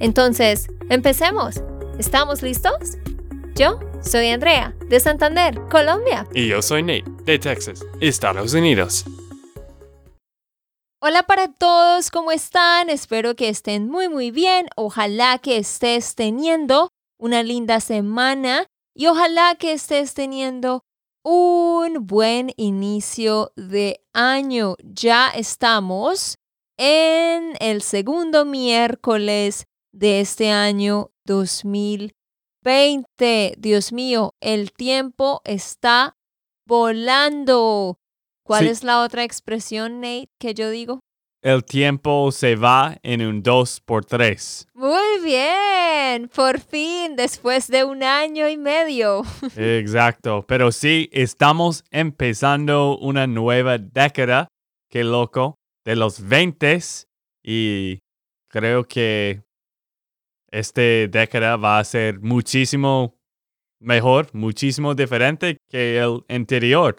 Entonces, empecemos. ¿Estamos listos? Yo soy Andrea, de Santander, Colombia. Y yo soy Nate, de Texas, Estados Unidos. Hola para todos, ¿cómo están? Espero que estén muy muy bien. Ojalá que estés teniendo una linda semana y ojalá que estés teniendo un buen inicio de año. Ya estamos en el segundo miércoles de este año 2020. Dios mío, el tiempo está volando. ¿Cuál es la otra expresión, Nate, que yo digo? El tiempo se va en un 2 por 3 Muy bien, por fin, después de un año y medio. Exacto, pero sí, estamos empezando una nueva década, qué loco, de los 20 y creo que esta década va a ser muchísimo mejor, muchísimo diferente que el anterior.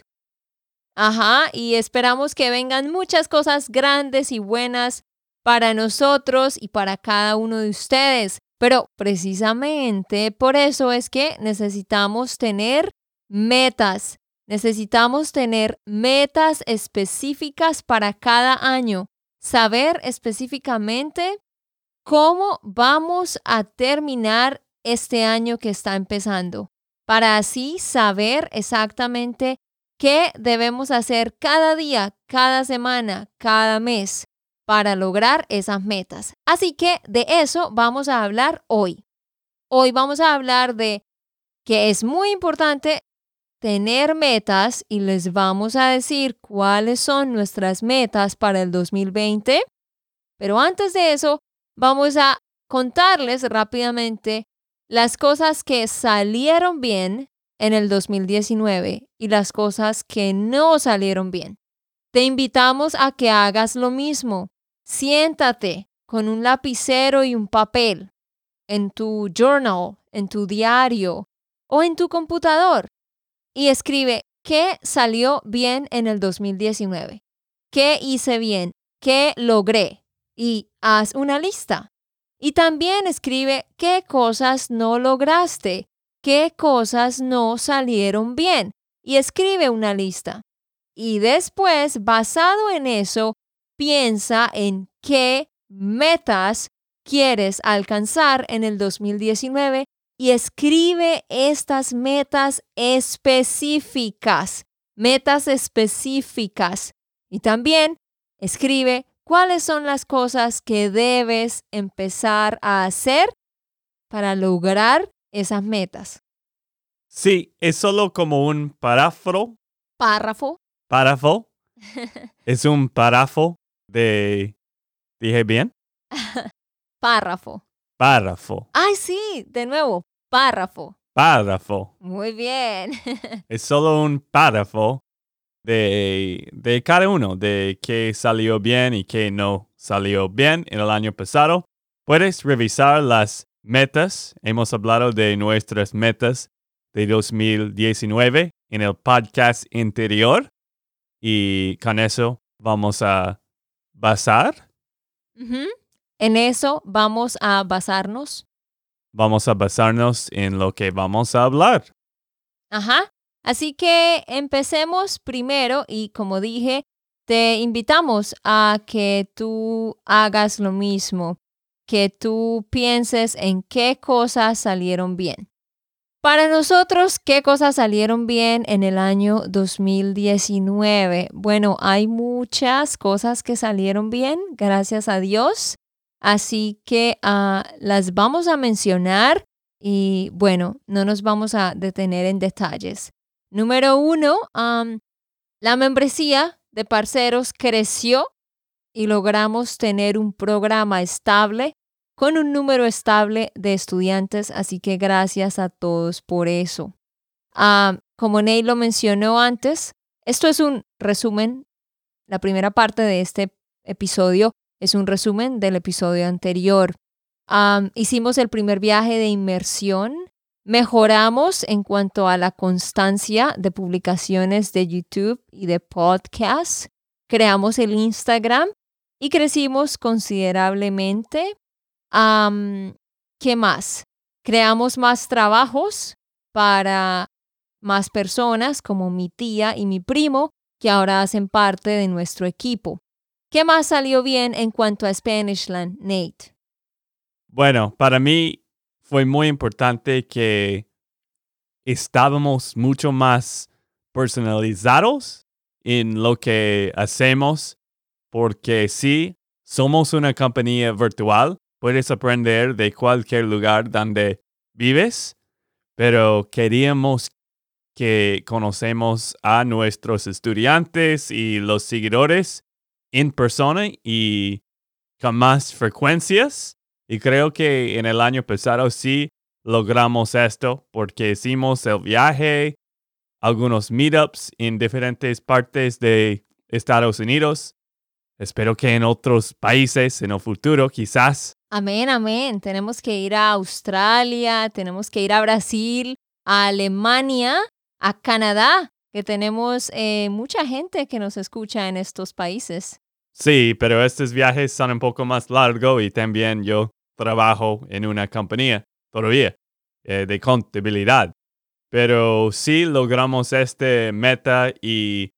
Ajá, y esperamos que vengan muchas cosas grandes y buenas para nosotros y para cada uno de ustedes. Pero precisamente por eso es que necesitamos tener metas. Necesitamos tener metas específicas para cada año. Saber específicamente cómo vamos a terminar este año que está empezando. Para así saber exactamente ¿Qué debemos hacer cada día, cada semana, cada mes para lograr esas metas? Así que de eso vamos a hablar hoy. Hoy vamos a hablar de que es muy importante tener metas y les vamos a decir cuáles son nuestras metas para el 2020. Pero antes de eso, vamos a contarles rápidamente las cosas que salieron bien en el 2019 y las cosas que no salieron bien. Te invitamos a que hagas lo mismo. Siéntate con un lapicero y un papel en tu journal, en tu diario o en tu computador y escribe qué salió bien en el 2019, qué hice bien, qué logré y haz una lista. Y también escribe qué cosas no lograste qué cosas no salieron bien y escribe una lista. Y después, basado en eso, piensa en qué metas quieres alcanzar en el 2019 y escribe estas metas específicas, metas específicas. Y también escribe cuáles son las cosas que debes empezar a hacer para lograr esas metas. Sí, es solo como un párrafo. Párrafo. Párrafo. es un párrafo de... ¿Dije bien? párrafo. Párrafo. Ay, sí, de nuevo, párrafo. Párrafo. Muy bien. es solo un párrafo de, de cada uno, de qué salió bien y qué no salió bien en el año pasado. Puedes revisar las metas. Hemos hablado de nuestras metas de 2019 en el podcast anterior y con eso vamos a basar. En eso vamos a basarnos. Vamos a basarnos en lo que vamos a hablar. Ajá. Así que empecemos primero y como dije, te invitamos a que tú hagas lo mismo que tú pienses en qué cosas salieron bien. Para nosotros, ¿qué cosas salieron bien en el año 2019? Bueno, hay muchas cosas que salieron bien, gracias a Dios. Así que ah, las vamos a mencionar y bueno, no nos vamos a detener en detalles. Número uno, la membresía de parceros creció y logramos tener un programa estable con un número estable de estudiantes, así que gracias a todos por eso. Como Ney lo mencionó antes, esto es un resumen. La primera parte de este episodio es un resumen del episodio anterior. Hicimos el primer viaje de inmersión. Mejoramos en cuanto a la constancia de publicaciones de YouTube y de podcasts. Creamos el Instagram y crecimos considerablemente. ¿Qué más? Creamos más trabajos para más personas como mi tía y mi primo, que ahora hacen parte de nuestro equipo. ¿Qué más salió bien en cuanto a Spanishland, Nate? Bueno, para mí fue muy importante que estábamos mucho más personalizados en lo que hacemos, porque sí, somos una compañía virtual, puedes aprender de cualquier lugar donde vives, pero queríamos que conocemos a nuestros estudiantes y los seguidores en persona y con más frecuencias. Y creo que en el año pasado sí logramos esto porque hicimos el viaje, algunos meetups en diferentes partes de Estados Unidos. Espero que en otros países en el futuro quizás. Amén, amén. Tenemos que ir a Australia, tenemos que ir a Brasil, a Alemania a Canadá, que tenemos eh, mucha gente que nos escucha en estos países. Sí, pero estos viajes son un poco más largos y también yo trabajo en una compañía todavía eh, de contabilidad. Pero sí logramos este meta y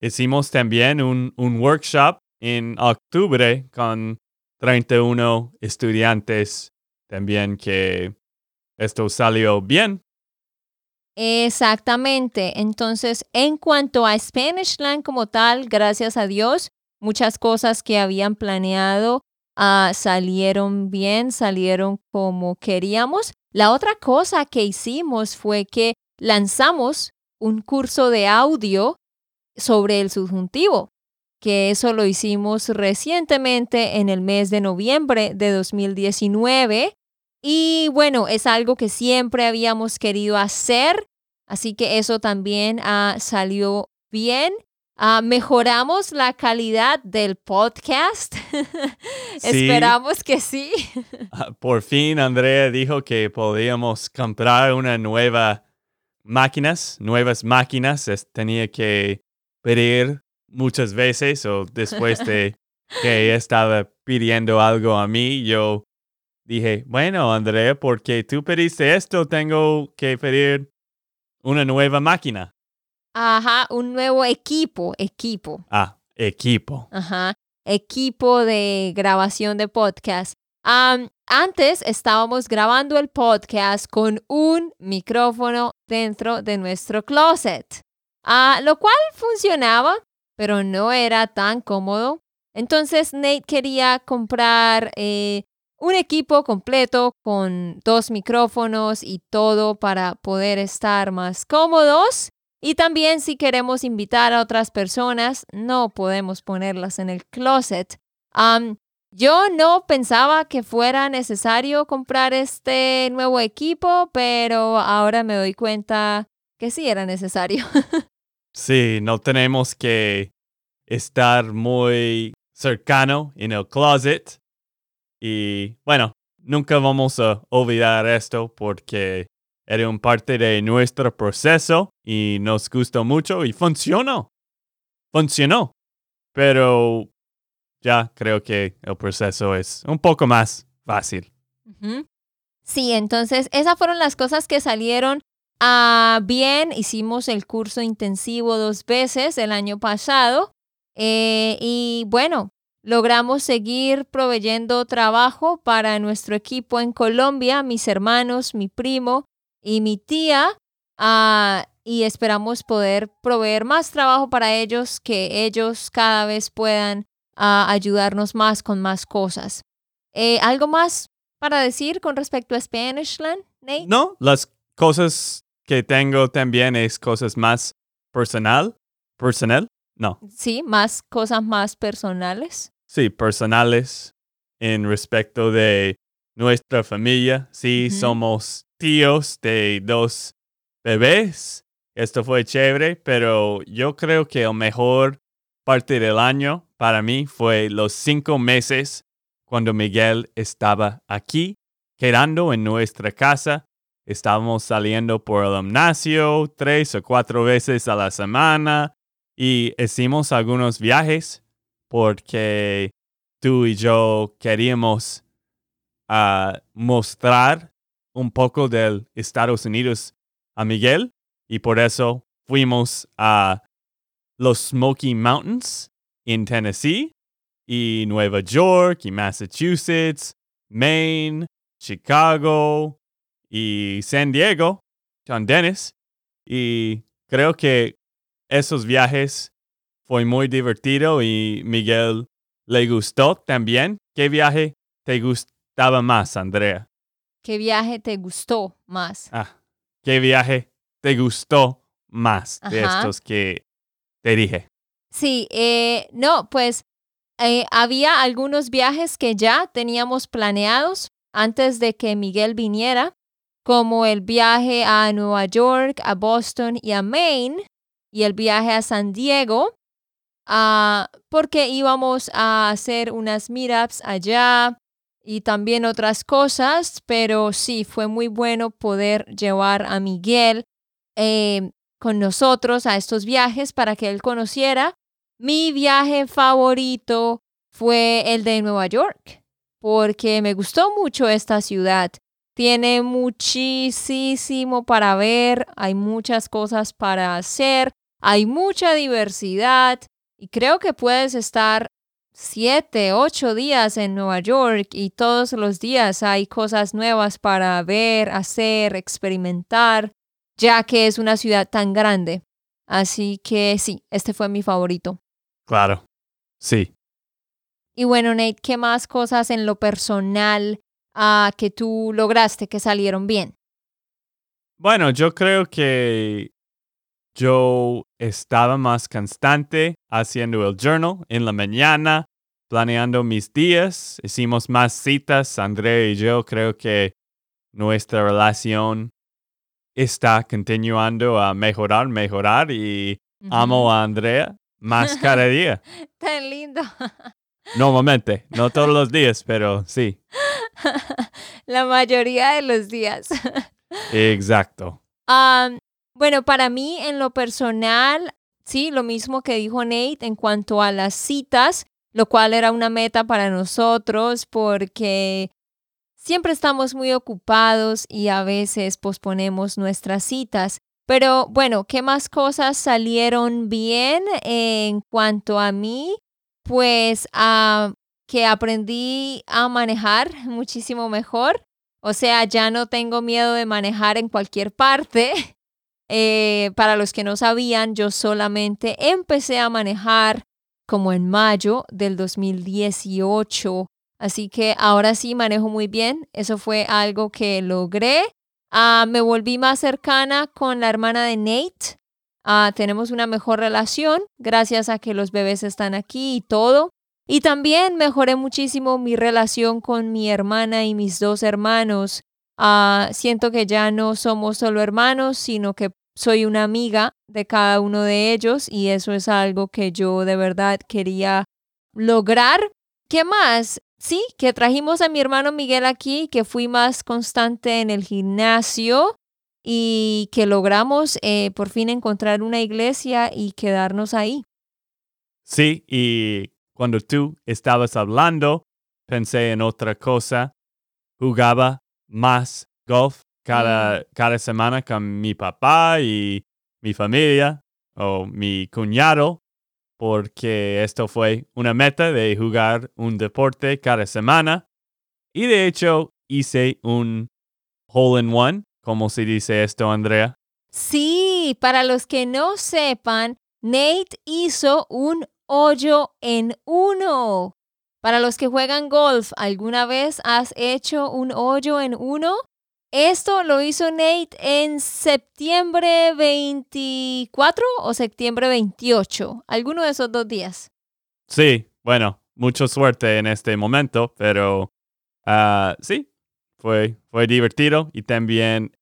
hicimos también un, un workshop en octubre con 31 estudiantes también que esto salió bien Exactamente. Entonces, en cuanto a Spanishland como tal, gracias a Dios, muchas cosas que habían planeado ah, salieron bien, salieron como queríamos. La otra cosa que hicimos fue que lanzamos un curso de audio sobre el subjuntivo, que eso lo hicimos recientemente en el mes de noviembre de 2019 y bueno, es algo que siempre habíamos querido hacer, así que eso también uh, salió bien. Uh, mejoramos la calidad del podcast. Esperamos que sí. Ah, por fin Andrea dijo que podíamos comprar una nueva máquinas, nuevas máquinas. tenía que pedir muchas veces o después de que estaba pidiendo algo a mí, yo dije, bueno, Andrea, porque tú pediste esto, tengo que pedir una nueva máquina. Ajá, un nuevo equipo, equipo. Ah, equipo. Ajá, equipo de grabación de podcast. antes estábamos grabando el podcast con un micrófono dentro de nuestro closet, ah, lo cual funcionaba, pero no era tan cómodo. Entonces Nate quería comprar eh, un equipo completo con dos micrófonos y todo para poder estar más cómodos. Y también si queremos invitar a otras personas, no podemos ponerlas en el closet. yo no pensaba que fuera necesario comprar este nuevo equipo, pero ahora me doy cuenta que sí era necesario. sí, no tenemos que estar muy cercano en el closet y bueno, nunca vamos a olvidar esto porque era un parte de nuestro proceso y nos gustó mucho y funcionó. Funcionó. Pero ya creo que el proceso es un poco más fácil. Sí, entonces esas fueron las cosas que salieron ah, bien. Hicimos el curso intensivo dos veces el año pasado. Eh, y bueno, Logramos seguir proveyendo trabajo para nuestro equipo en Colombia, mis hermanos, mi primo y mi tía, ah, y esperamos poder proveer más trabajo para ellos, que ellos cada vez puedan ah, ayudarnos más con más cosas. Eh, ¿Algo más para decir con respecto a Spanishland, Nate? No, las cosas que tengo también es cosas más personal, personal, no. Sí, más cosas más personales. Sí, personales en respecto de nuestra familia. Sí, somos tíos de dos bebés. Esto fue chévere, pero yo creo que el mejor parte del año para mí fue los cinco meses cuando Miguel estaba aquí, quedando en nuestra casa. Estábamos saliendo por el gimnasio tres o cuatro veces a la semana y hicimos algunos viajes porque tú y yo queríamos ah, mostrar un poco del Estados Unidos a Miguel y por eso fuimos a los Smoky Mountains en Tennessee y Nueva York y Massachusetts, Maine, Chicago y San Diego con Dennis y creo que esos viajes fue muy divertido y Miguel le gustó también. ¿Qué viaje te gustaba más, Andrea? ¿Qué viaje te gustó más? Ah, ¿qué viaje te gustó más de estos que te dije? Sí, eh, no, pues eh, había algunos viajes que ya teníamos planeados antes de que Miguel viniera, como el viaje a Nueva York, a Boston y a Maine, y el viaje a San Diego, ah, porque íbamos a hacer unas meetups allá y también otras cosas, pero sí, fue muy bueno poder llevar a Miguel eh, con nosotros a estos viajes para que él conociera mi viaje favorito fue el de Nueva York, porque me gustó mucho esta ciudad. Tiene muchísimo para ver, hay muchas cosas para hacer, hay mucha diversidad y creo que puedes estar siete, ocho días en Nueva York y todos los días hay cosas nuevas para ver, hacer, experimentar, ya que es una ciudad tan grande. Así que sí, este fue mi favorito. Claro. Sí. Y bueno, Nate, ¿qué más cosas en lo personal ah, que tú lograste que salieron bien? Bueno, yo creo que yo estaba más constante haciendo el journal en la mañana, planeando mis días. Hicimos más citas, Andrea y yo. Creo que nuestra relación está continuando a mejorar, mejorar y amo a Andrea más cada día. Tan lindo. Normalmente, no todos los días, pero sí, La mayoría de los días. exacto. Am, bueno, para mí en lo personal, sí, lo mismo que dijo Nate en cuanto a las citas, lo cual era una meta para nosotros porque siempre estamos muy ocupados y a veces posponemos nuestras citas. Pero bueno, ¿qué más cosas salieron bien en cuanto a mí? Pues ah, que aprendí a manejar muchísimo mejor. O sea, ya no tengo miedo de manejar en cualquier parte. Eh, para los que no sabían, yo solamente empecé a manejar como en mayo del 2018. Así que ahora sí manejo muy bien. Eso fue algo que logré. Ah, me volví más cercana con la hermana de Nate. Ah, tenemos una mejor relación gracias a que los bebés están aquí y todo. Y también mejoré muchísimo mi relación con mi hermana y mis dos hermanos. Ah, siento que ya no somos solo hermanos, sino que soy una amiga de cada uno de ellos y eso es algo que yo de verdad quería lograr. ¿Qué más? Sí, que trajimos a mi hermano Miguel aquí, que fui más constante en el gimnasio y que logramos eh, por fin encontrar una iglesia y quedarnos ahí. Sí, y cuando tú estabas hablando, pensé en otra cosa. Jugaba más golf cada, cada semana con mi papá y mi familia o mi cuñado, porque esto fue una meta de jugar un deporte cada semana. Y de hecho hice un hole in one, como se dice esto, Andrea. Sí, para los que no sepan, Nate hizo un hoyo en uno. Para los que juegan golf, ¿alguna vez has hecho un hoyo en uno? Esto lo hizo Nate en septiembre 24 o septiembre 28, alguno de esos dos días. Sí, bueno, mucha suerte en este momento, pero ah, sí, fue, fue divertido y también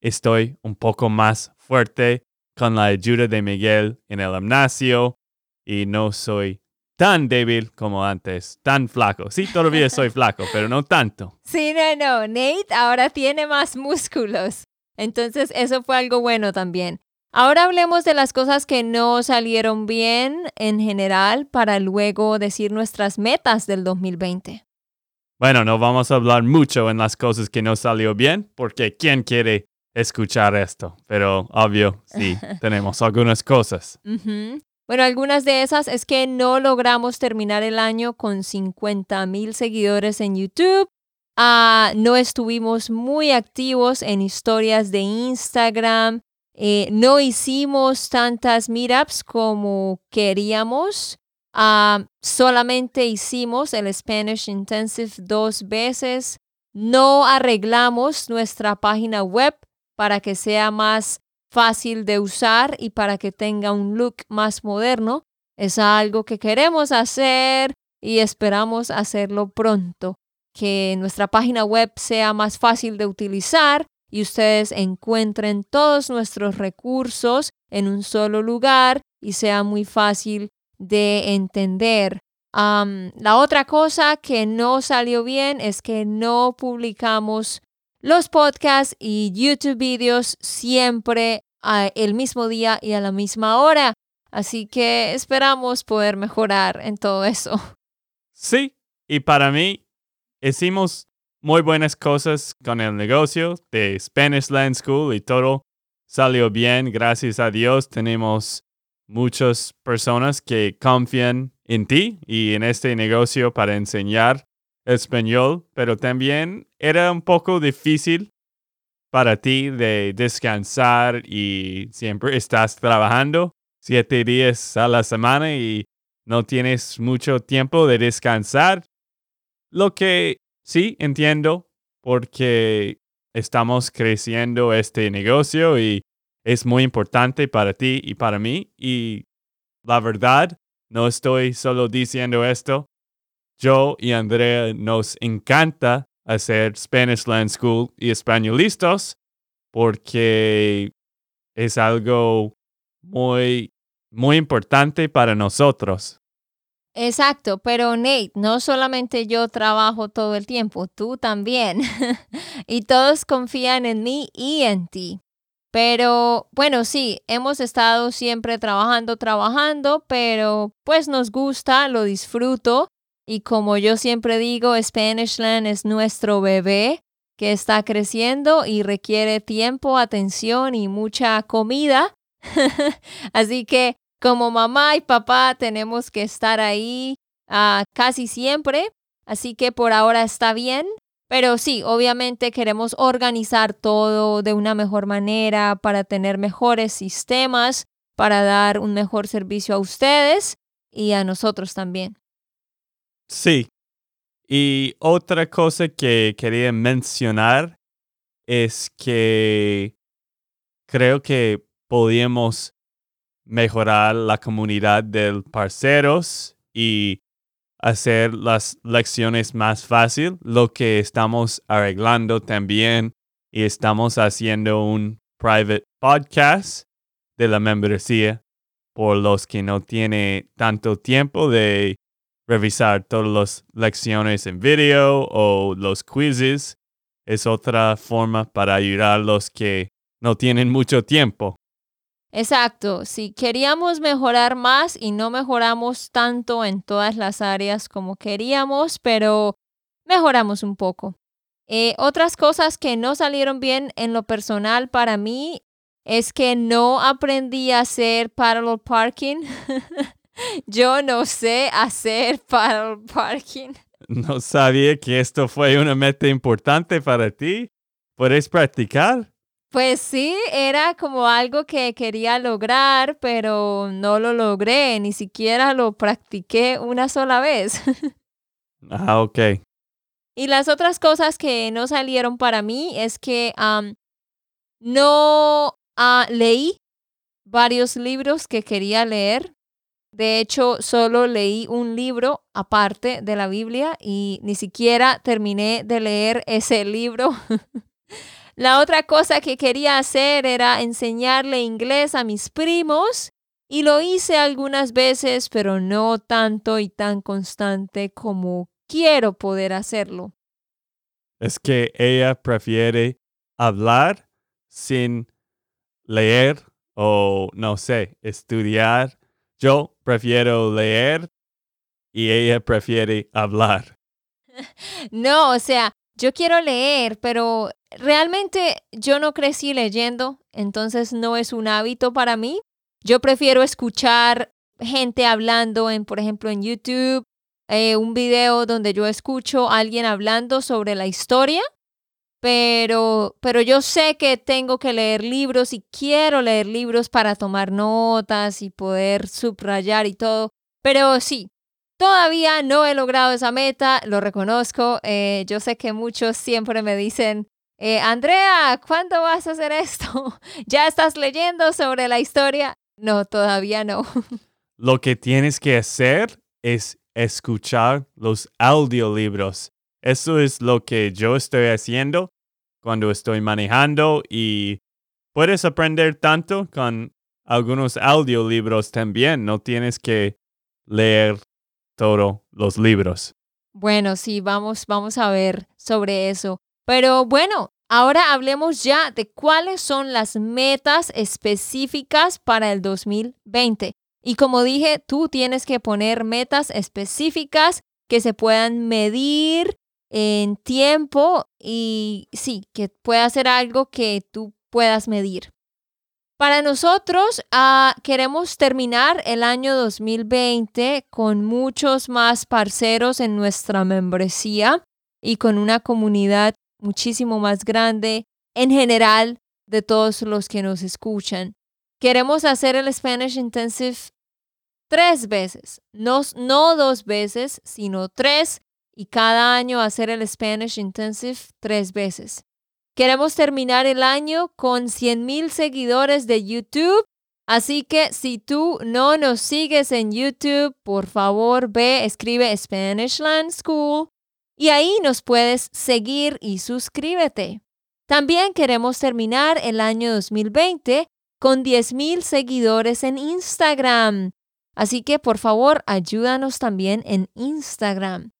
estoy un poco más fuerte con la ayuda de Miguel en el gimnasio y no soy tan débil como antes, tan flaco. Sí, todavía soy flaco, pero no tanto. Sí, no, no. Nate ahora tiene más músculos. Entonces, eso fue algo bueno también. Ahora hablemos de las cosas que no salieron bien en general para luego decir nuestras metas del 2020. Bueno, no vamos a hablar mucho en las cosas que no salió bien, porque ¿quién quiere escuchar esto? Pero obvio, sí, tenemos algunas cosas. Bueno, algunas de esas es que no logramos terminar el año con 50 mil seguidores en YouTube. Ah, no estuvimos muy activos en historias de Instagram. Eh, no hicimos tantas meetups como queríamos. Ah, solamente hicimos el Spanish Intensive dos veces. No arreglamos nuestra página web para que sea más fácil de usar y para que tenga un look más moderno. Es algo que queremos hacer y esperamos hacerlo pronto. Que nuestra página web sea más fácil de utilizar y ustedes encuentren todos nuestros recursos en un solo lugar y sea muy fácil de entender. la otra cosa que no salió bien es que no publicamos los podcasts y YouTube videos siempre el mismo día y a la misma hora. Así que esperamos poder mejorar en todo eso. Sí, y para mí hicimos muy buenas cosas con el negocio de Spanish Land School y todo salió bien, gracias a Dios. Tenemos muchas personas que confían en ti y en este negocio para enseñar español, pero también era un poco difícil para ti de descansar y siempre estás trabajando siete días a la semana y no tienes mucho tiempo de descansar. Lo que sí entiendo porque estamos creciendo este negocio y es muy importante para ti y para mí. Y la verdad, no estoy solo diciendo esto. Yo y Andrea nos encanta hacer Spanish Land School y españolistas porque es algo muy, muy importante para nosotros. Exacto, pero Nate, no solamente yo trabajo todo el tiempo, tú también. y todos confían en mí y en ti. Pero bueno, sí, hemos estado siempre trabajando, trabajando, pero pues nos gusta, lo disfruto y como yo siempre digo, Spanishland es nuestro bebé que está creciendo y requiere tiempo, atención y mucha comida. Así que como mamá y papá tenemos que estar ahí uh, casi siempre. Así que por ahora está bien. Pero sí, obviamente queremos organizar todo de una mejor manera para tener mejores sistemas, para dar un mejor servicio a ustedes y a nosotros también. Sí. Y otra cosa que quería mencionar es que creo que podíamos mejorar la comunidad de parceros y hacer las lecciones más fácil, lo que estamos arreglando también y estamos haciendo un private podcast de la membresía por los que no tienen tanto tiempo de revisar todas las lecciones en video o los quizzes. Es otra forma para ayudar a los que no tienen mucho tiempo. Exacto, si queríamos mejorar más y no mejoramos tanto en todas las áreas como queríamos, pero mejoramos un poco. Eh, otras cosas que no salieron bien en lo personal para mí es que no aprendí a hacer parallel parking. Yo no sé hacer paddle parking. No sabía que esto fue una meta importante para ti. ¿Puedes practicar? Pues sí, era como algo que quería lograr, pero no lo logré, ni siquiera lo practiqué una sola vez. ah, ok. Y las otras cosas que no salieron para mí es que no ah, leí varios libros que quería leer De hecho, solo leí un libro aparte de la Biblia y ni siquiera terminé de leer ese libro. la otra cosa que quería hacer era enseñarle inglés a mis primos y lo hice algunas veces, pero no tanto y tan constante como quiero poder hacerlo. Es que ella prefiere hablar sin leer o, no sé, estudiar. Yo prefiero leer y ella prefiere hablar. No, o sea, yo quiero leer, pero realmente yo no crecí leyendo, entonces no es un hábito para mí. Yo prefiero escuchar gente hablando en, por ejemplo, en YouTube, eh, un video donde yo escucho a alguien hablando sobre la historia, pero, pero yo sé que tengo que leer libros y quiero leer libros para tomar notas y poder subrayar y todo. Pero sí, todavía no he logrado esa meta, lo reconozco. Eh, yo sé que muchos siempre me dicen, eh, Andrea, ¿cuándo vas a hacer esto? ¿Ya estás leyendo sobre la historia? No, todavía no. Lo que tienes que hacer es escuchar los audiolibros. Eso es lo que yo estoy haciendo cuando estoy manejando y puedes aprender tanto con algunos audiolibros también. No tienes que leer todos los libros. Bueno, sí, vamos, vamos a ver sobre eso. Pero bueno, ahora hablemos ya de cuáles son las metas específicas para el 2020. Y como dije, tú tienes que poner metas específicas que se puedan medir en tiempo y sí, que pueda ser algo que tú puedas medir. Para nosotros, ah, queremos terminar el año 2020 con muchos más parceros en nuestra membresía y con una comunidad muchísimo más grande en general de todos los que nos escuchan. Queremos hacer el Spanish Intensive tres veces, no, no dos veces, sino tres, y cada año hacer el Spanish Intensive tres veces. Queremos terminar el año con 100.000 seguidores de YouTube, así que si tú no nos sigues en YouTube, por favor ve, escribe Spanish Land School y ahí nos puedes seguir y suscríbete. También queremos terminar el año 2020 con 10.000 seguidores en Instagram. Así que por favor ayúdanos también en Instagram.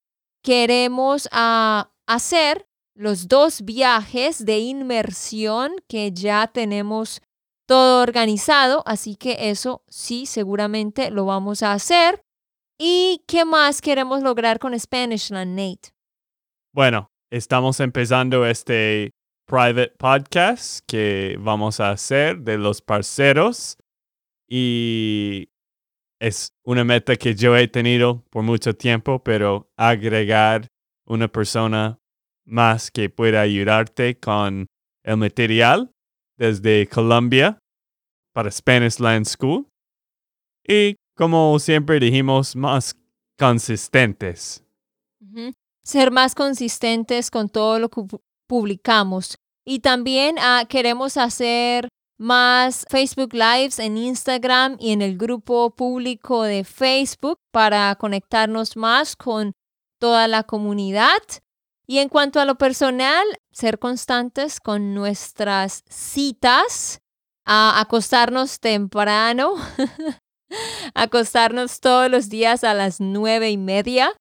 Queremos ah, hacer los dos viajes de inmersión que ya tenemos todo organizado, así que eso sí, seguramente lo vamos a hacer. ¿Y qué más queremos lograr con Spanishland, Nate? Bueno, estamos empezando este private podcast que vamos a hacer de los parceros y es una meta que yo he tenido por mucho tiempo, pero agregar una persona más que pueda ayudarte con el material desde Colombia para Spanish Land School. Y como siempre dijimos, más consistentes ser más consistentes con todo lo que publicamos. Y también ah, queremos hacer más Facebook Lives en Instagram y en el grupo público de Facebook para conectarnos más con toda la comunidad. Y en cuanto a lo personal, ser constantes con nuestras citas, a acostarnos temprano, acostarnos todos los días a las nueve y media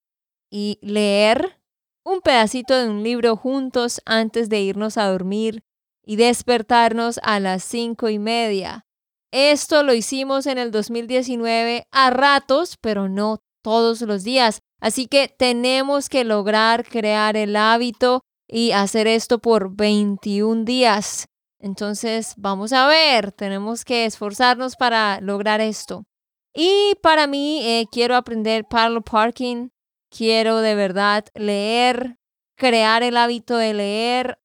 y leer un pedacito de un libro juntos antes de irnos a dormir y despertarnos a las cinco y media. Esto lo hicimos en el 2019 a ratos, pero no todos los días. Así que tenemos que lograr crear el hábito y hacer esto por 21 días. Entonces, vamos a ver, tenemos que esforzarnos para lograr esto. Y para mí, eh, quiero aprender parallel parking quiero de verdad leer, crear el hábito de leer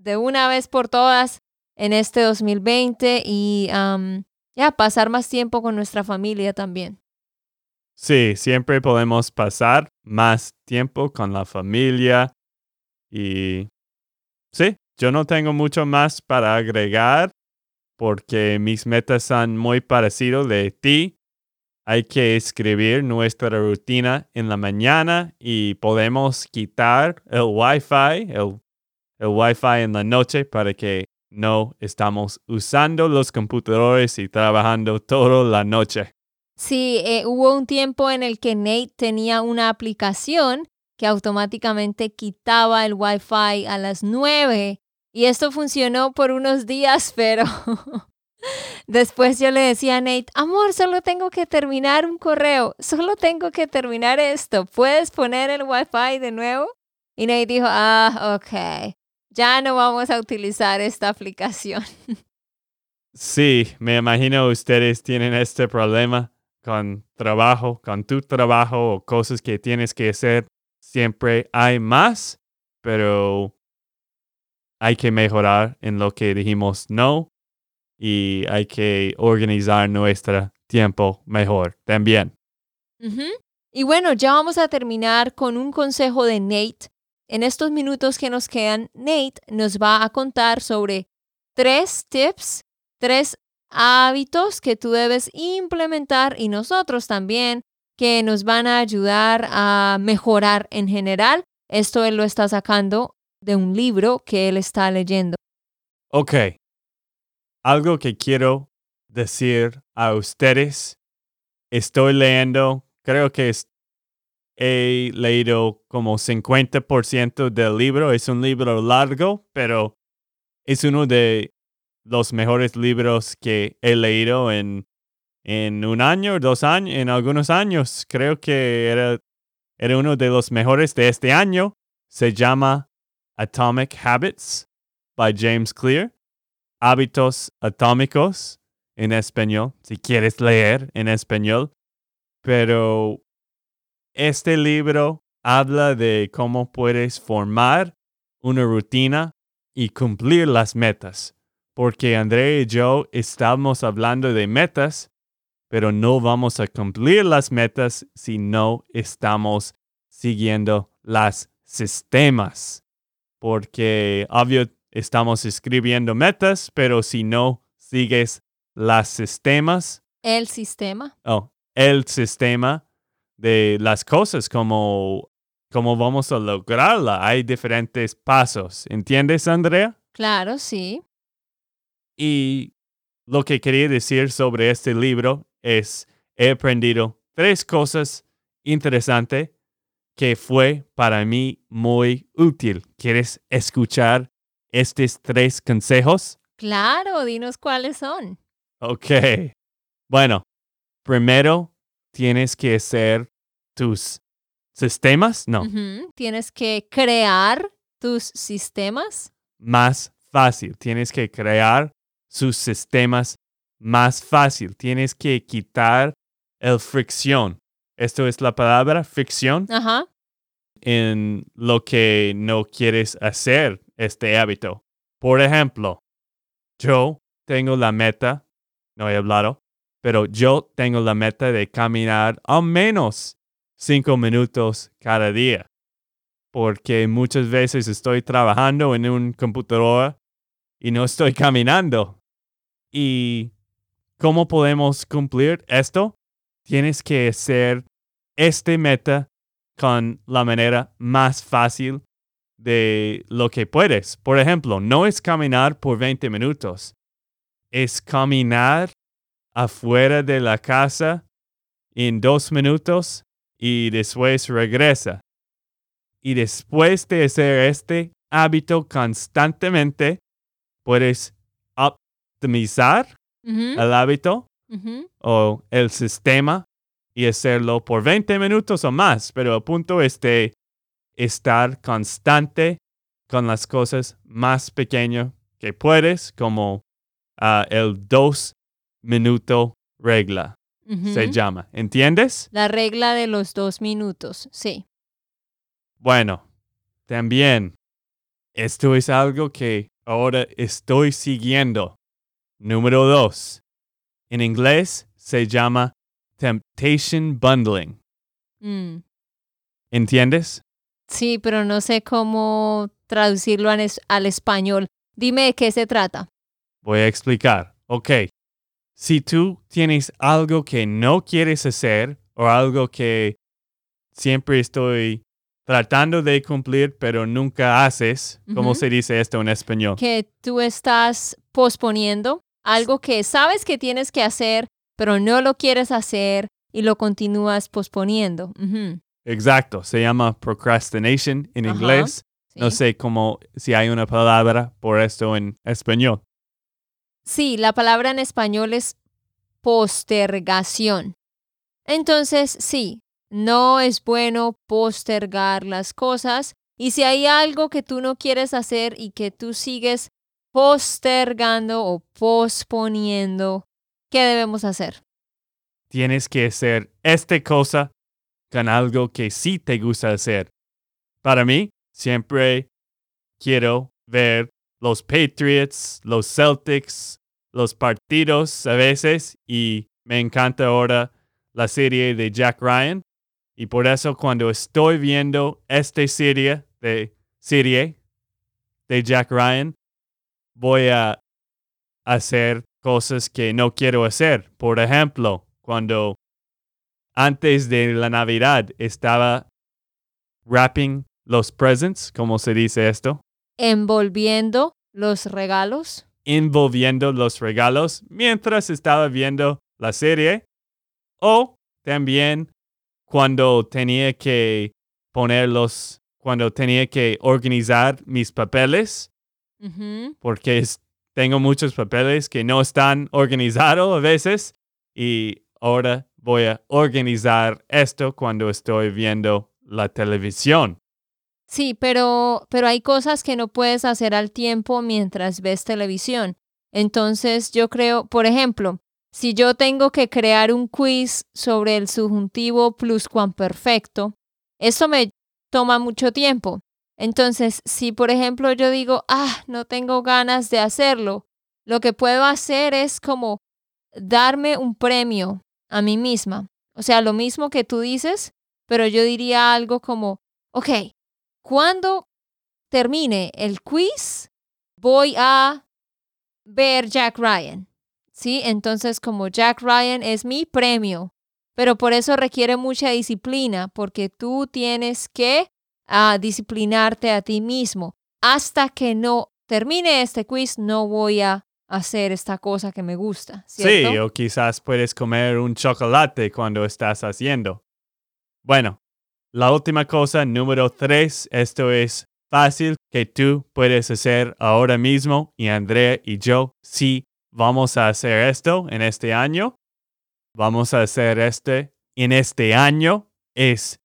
de una vez por todas en este 2020 y ya pasar más tiempo con nuestra familia también. Sí, siempre podemos pasar más tiempo con la familia y sí, yo no tengo mucho más para agregar porque mis metas son muy parecidos de ti hay que escribir nuestra rutina en la mañana y podemos quitar el Wi-Fi, el, el Wi-Fi en la noche para que no estamos usando los computadores y trabajando toda la noche. Sí, eh, hubo un tiempo en el que Nate tenía una aplicación que automáticamente quitaba el Wi-Fi a las 9 y esto funcionó por unos días, pero después yo le decía a Nate, amor, solo tengo que terminar un correo, solo tengo que terminar esto, ¿puedes poner el Wi-Fi de nuevo? Y Nate dijo, ah, ok ya no vamos a utilizar esta aplicación. Sí, me imagino ustedes tienen este problema con trabajo, con tu trabajo o cosas que tienes que hacer. Siempre hay más, pero hay que mejorar en lo que dijimos no y hay que organizar nuestro tiempo mejor también. Y bueno, ya vamos a terminar con un consejo de Nate en estos minutos que nos quedan, Nate nos va a contar sobre tres tips, tres hábitos que tú debes implementar y nosotros también que nos van a ayudar a mejorar en general. Esto él lo está sacando de un libro que él está leyendo. Ok. Algo que quiero decir a ustedes. Estoy leyendo, creo que es he leído como 50% del libro. Es un libro largo, pero es uno de los mejores libros que he leído en, en un año, dos años, en algunos años. Creo que era, era uno de los mejores de este año. Se llama Atomic Habits by James Clear. Hábitos atómicos en español, si quieres leer en español. Pero este libro habla de cómo puedes formar una rutina y cumplir las metas, porque André y yo estamos hablando de metas, pero no vamos a cumplir las metas si no estamos siguiendo las sistemas, porque obvio estamos escribiendo metas, pero si no sigues las sistemas. El sistema. Oh, el sistema de las cosas, como, como vamos a lograrla. Hay diferentes pasos. ¿Entiendes, Andrea? Claro, sí. Y lo que quería decir sobre este libro es, he aprendido tres cosas interesantes que fue para mí muy útil. ¿Quieres escuchar estos tres consejos? Claro, dinos cuáles son. Ok. Bueno, primero tienes que hacer tus sistemas, no. Tienes que crear tus sistemas. Más fácil. Tienes que crear sus sistemas más fácil. Tienes que quitar el fricción. Esto es la palabra fricción. Ajá. En lo que no quieres hacer este hábito. Por ejemplo, yo tengo la meta, no he hablado, pero yo tengo la meta de caminar al menos cinco minutos cada día. Porque muchas veces estoy trabajando en un computador y no estoy caminando. ¿Y cómo podemos cumplir esto? Tienes que hacer este meta con la manera más fácil de lo que puedes. Por ejemplo, no es caminar por 20 minutos, es caminar afuera de la casa en dos minutos y después regresa. Y después de hacer este hábito constantemente, puedes optimizar el hábito o el sistema y hacerlo por 20 minutos o más. Pero el punto es de estar constante con las cosas más pequeñas que puedes, como ah, el dos minuto regla se llama. ¿Entiendes? La regla de los dos minutos, sí. Bueno, también, esto es algo que ahora estoy siguiendo. Número dos. En inglés se llama temptation bundling. Mm. ¿Entiendes? Sí, pero no sé cómo traducirlo al español. Dime de qué se trata. Voy a explicar. Ok. Si tú tienes algo que no quieres hacer o algo que siempre estoy tratando de cumplir, pero nunca haces, ¿cómo Ujú. se dice esto en español? Que tú estás posponiendo algo que sabes que tienes que hacer, pero no lo quieres hacer y lo continúas posponiendo. Ujú, Exacto, se llama procrastination en inglés. sí. No sé cómo, si hay una palabra por esto en español. Sí, la palabra en español es postergación. Entonces, sí, no es bueno postergar las cosas y si hay algo que tú no quieres hacer y que tú sigues postergando o posponiendo, ¿qué debemos hacer? Tienes que hacer esta cosa con algo que sí te gusta hacer. Para mí, siempre quiero ver los Patriots, los Celtics, los partidos a veces y me encanta ahora la serie de Jack Ryan y por eso cuando estoy viendo esta serie de serie de Jack Ryan voy a hacer cosas que no quiero hacer. Por ejemplo, cuando antes de la Navidad estaba wrapping los presents, ¿cómo se dice esto? Envolviendo los regalos. Envolviendo los regalos mientras estaba viendo la serie o también cuando tenía que ponerlos, cuando tenía que organizar mis papeles, porque es- tengo muchos papeles que no están organizados a veces y ahora voy a organizar esto cuando estoy viendo la televisión. Sí, pero, pero hay cosas que no puedes hacer al tiempo mientras ves televisión. Entonces yo creo, por ejemplo, si yo tengo que crear un quiz sobre el subjuntivo pluscuamperfecto, eso me toma mucho tiempo. Entonces, si por ejemplo yo digo, ah, no tengo ganas de hacerlo, lo que puedo hacer es como darme un premio a mí misma. O sea, lo mismo que tú dices, pero yo diría algo como, ok, cuando termine el quiz, voy a ver Jack Ryan. ¿Sí? Entonces, como Jack Ryan es mi premio, pero por eso requiere mucha disciplina, porque tú tienes que ah, disciplinarte a ti mismo. Hasta que no termine este quiz, no voy a hacer esta cosa que me gusta. ¿cierto? Sí, o quizás puedes comer un chocolate cuando estás haciendo. Bueno, la última cosa, número tres, esto es fácil que tú puedes hacer ahora mismo y Andrea y yo sí vamos a hacer esto en este año. Vamos a hacer este en este año es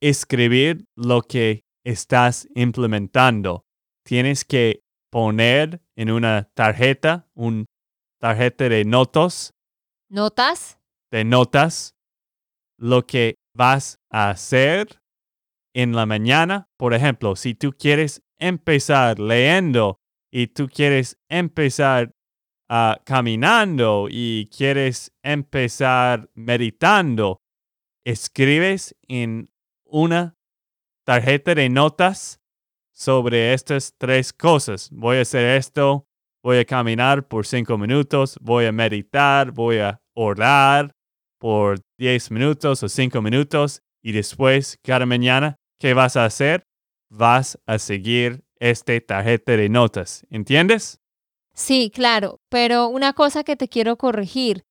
escribir lo que estás implementando. Tienes que poner en una tarjeta, un tarjeta de notas, ¿Notas? de notas, lo que vas a hacer en la mañana. Por ejemplo, si tú quieres empezar leyendo y tú quieres empezar ah, caminando y quieres empezar meditando, escribes en una tarjeta de notas sobre estas tres cosas. Voy a hacer esto, voy a caminar por cinco minutos, voy a meditar, voy a orar por 10 minutos o 5 minutos y después cada mañana, ¿qué vas a hacer? Vas a seguir este tarjeta de notas. ¿Entiendes? Sí, claro, pero una cosa que te quiero corregir.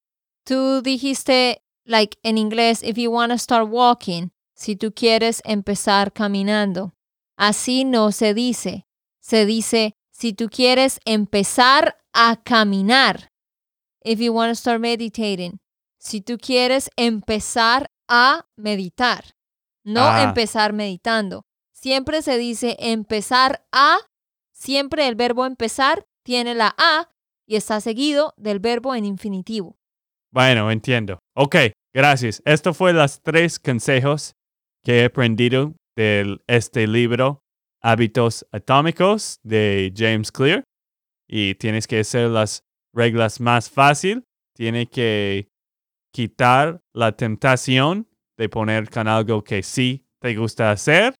Tú dijiste, like en inglés, if you want to start walking, si tú quieres empezar caminando. Así no se dice. Se dice, si tú quieres empezar a caminar. If you want to start meditating. Si tú quieres empezar a meditar. No Ah. empezar meditando. Siempre se dice empezar a. Siempre el verbo empezar tiene la A y está seguido del verbo en infinitivo. Bueno, entiendo. Ok, gracias. Esto fue los tres consejos que he aprendido de este libro, Hábitos Atómicos, de James Clear. Y tienes que hacer las reglas más fácil. Tiene que quitar la tentación de poner con algo que sí te gusta hacer.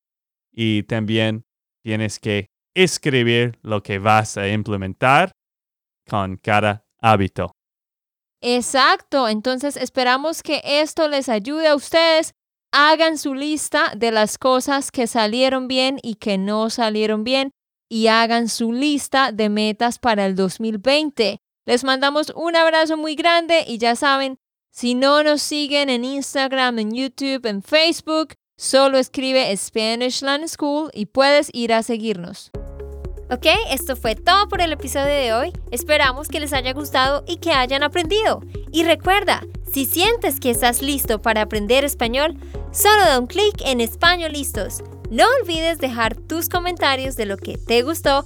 Y también tienes que escribir lo que vas a implementar con cada hábito. Exacto, entonces esperamos que esto les ayude a ustedes. Hagan su lista de las cosas que salieron bien y que no salieron bien y hagan su lista de metas para el 2020. Les mandamos un abrazo muy grande y ya saben, si no nos siguen en Instagram, en YouTube, en Facebook, solo escribe Spanish Land School y puedes ir a seguirnos. Ok, esto fue todo por el episodio de hoy. Esperamos que les haya gustado y que hayan aprendido. Y recuerda, si sientes que estás listo para aprender español, solo da un clic en Español Listos. No olvides dejar tus comentarios de lo que te gustó